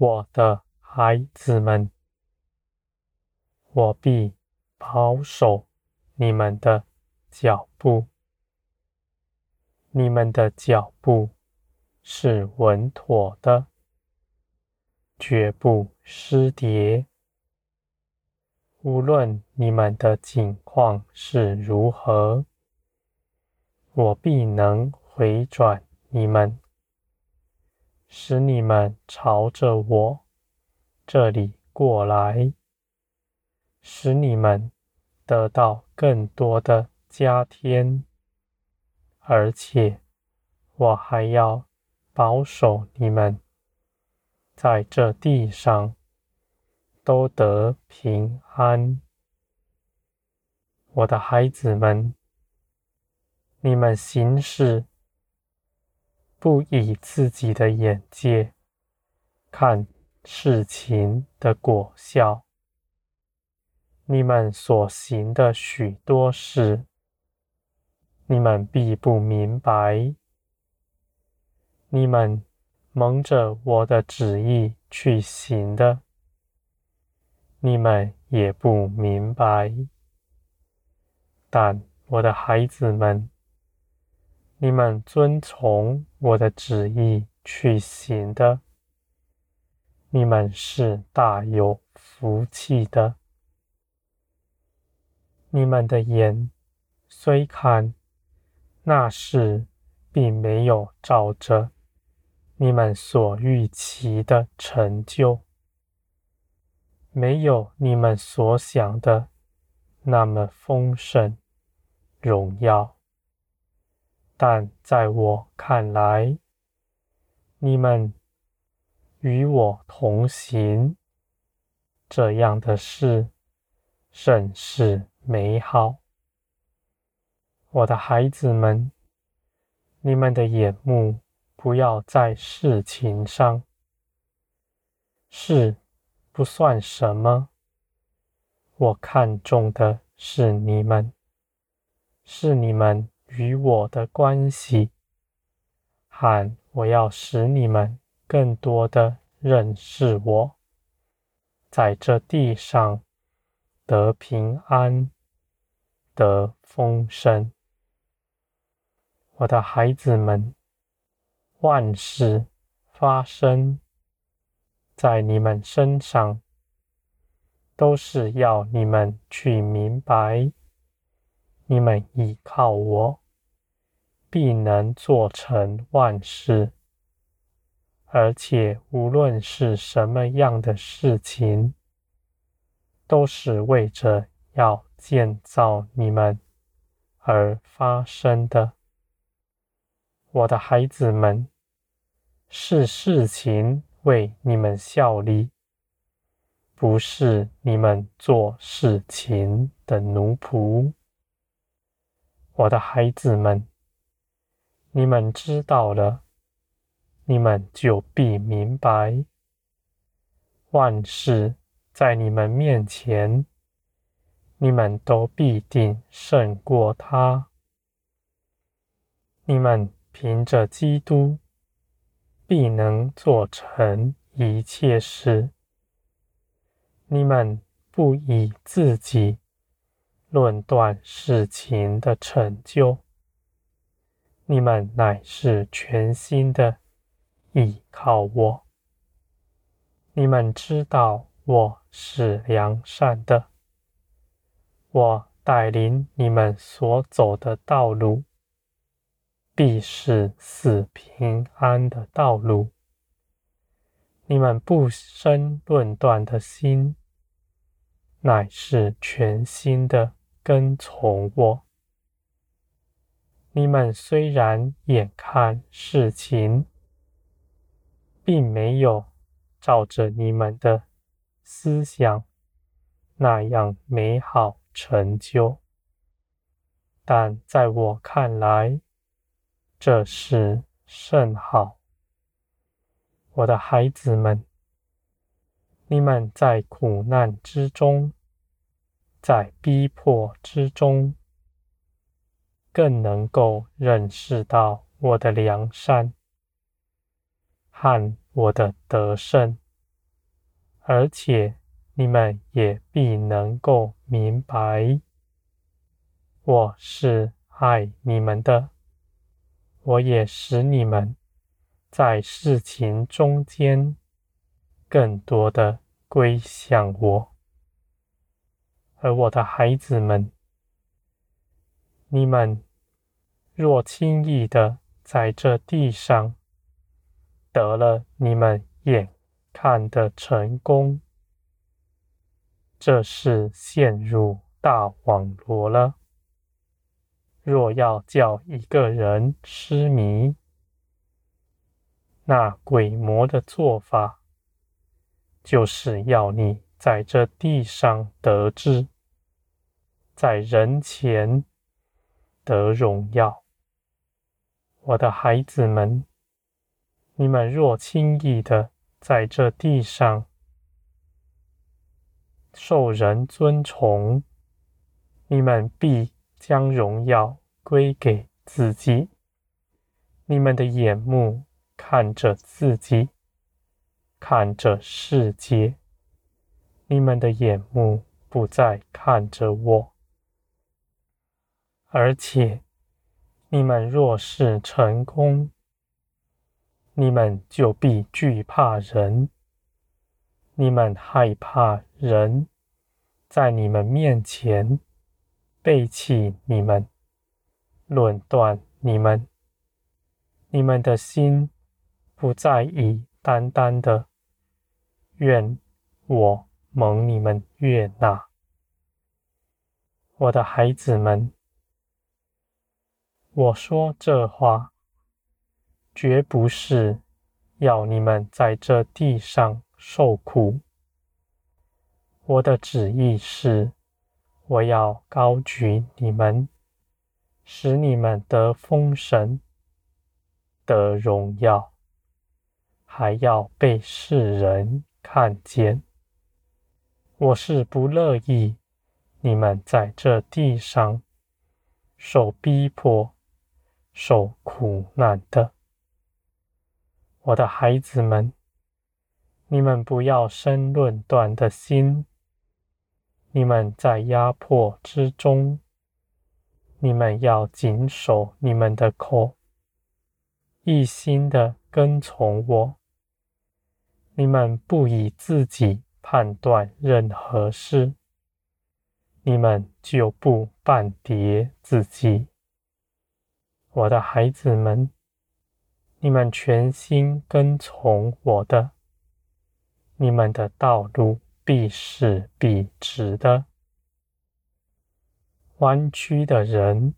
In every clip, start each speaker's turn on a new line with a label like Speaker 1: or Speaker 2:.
Speaker 1: 我的孩子们，我必保守你们的脚步，你们的脚步是稳妥的，绝不失跌。无论你们的境况是如何，我必能回转你们。使你们朝着我这里过来，使你们得到更多的加添，而且我还要保守你们在这地上都得平安。我的孩子们，你们行事。不以自己的眼界看事情的果效，你们所行的许多事，你们必不明白；你们蒙着我的旨意去行的，你们也不明白。但我的孩子们，你们遵从我的旨意去行的，你们是大有福气的。你们的眼虽看那事，并没有照着你们所预期的成就，没有你们所想的那么丰盛荣耀。但在我看来，你们与我同行，这样的事甚是美好。我的孩子们，你们的眼目不要在事情上，事不算什么。我看重的是你们，是你们。与我的关系，喊我要使你们更多的认识我，在这地上得平安、得丰盛。我的孩子们，万事发生在你们身上，都是要你们去明白。你们依靠我，必能做成万事。而且无论是什么样的事情，都是为着要建造你们而发生的。我的孩子们，是事情为你们效力，不是你们做事情的奴仆。我的孩子们，你们知道了，你们就必明白，万事在你们面前，你们都必定胜过他。你们凭着基督，必能做成一切事。你们不以自己。论断事情的成就，你们乃是全新的倚靠我。你们知道我是良善的，我带领你们所走的道路，必是死平安的道路。你们不生论断的心，乃是全新的。跟从我。你们虽然眼看事情并没有照着你们的思想那样美好成就，但在我看来，这是甚好。我的孩子们，你们在苦难之中。在逼迫之中，更能够认识到我的良善和我的得胜，而且你们也必能够明白，我是爱你们的，我也使你们在事情中间更多的归向我。而我的孩子们，你们若轻易的在这地上得了你们眼看的成功，这是陷入大网罗了。若要叫一个人失迷，那鬼魔的做法，就是要你在这地上得志，在人前得荣耀。我的孩子们，你们若轻易的在这地上受人尊崇，你们必将荣耀归给自己。你们的眼目看着自己，看着世界。你们的眼目不再看着我，而且你们若是成功，你们就必惧怕人。你们害怕人在你们面前背弃你们，论断你们。你们的心不再以单单的愿我。蒙你们悦纳，我的孩子们，我说这话，绝不是要你们在这地上受苦。我的旨意是，我要高举你们，使你们得封神、得荣耀，还要被世人看见。我是不乐意你们在这地上受逼迫、受苦难的，我的孩子们，你们不要生论断的心。你们在压迫之中，你们要谨守你们的口，一心的跟从我。你们不以自己。判断任何事，你们就不半叠自己。我的孩子们，你们全心跟从我的，你们的道路必是笔直的。弯曲的人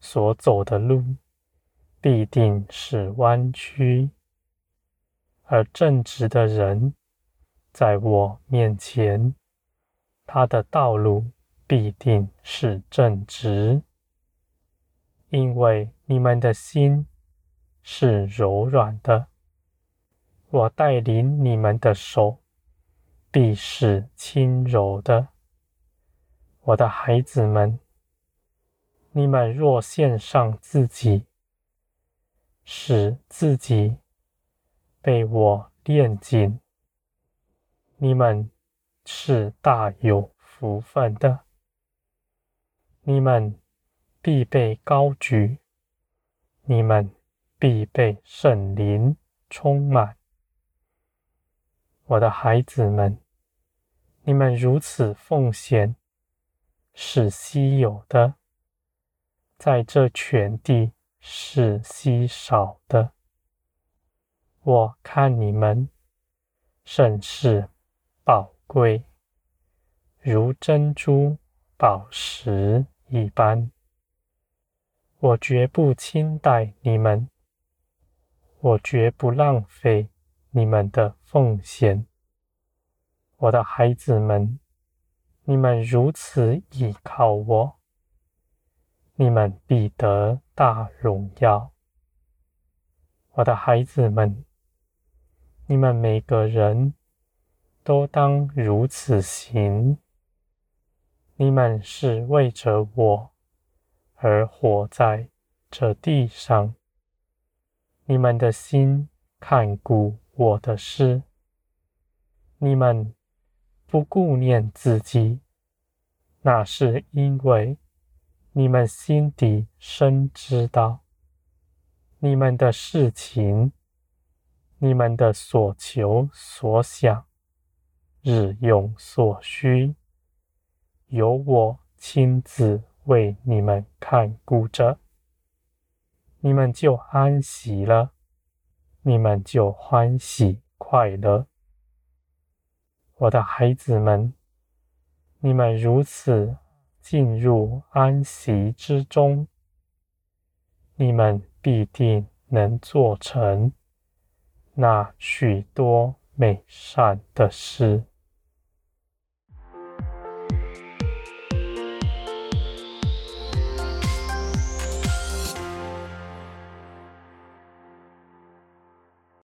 Speaker 1: 所走的路，必定是弯曲，而正直的人。在我面前，他的道路必定是正直，因为你们的心是柔软的。我带领你们的手必是轻柔的。我的孩子们，你们若献上自己，使自己被我炼净。你们是大有福分的，你们必被高举，你们必被圣灵充满。我的孩子们，你们如此奉献是稀有的，在这全地是稀少的。我看你们甚是。宝贵，如珍珠宝石一般。我绝不轻待你们，我绝不浪费你们的奉献。我的孩子们，你们如此倚靠我，你们必得大荣耀。我的孩子们，你们每个人。都当如此行。你们是为着我而活在这地上，你们的心看顾我的事，你们不顾念自己，那是因为你们心底深知道，你们的事情、你们的所求所想、日用所需，由我亲自为你们看顾着，你们就安息了，你们就欢喜快乐。我的孩子们，你们如此进入安息之中，你们必定能做成那许多美善的事。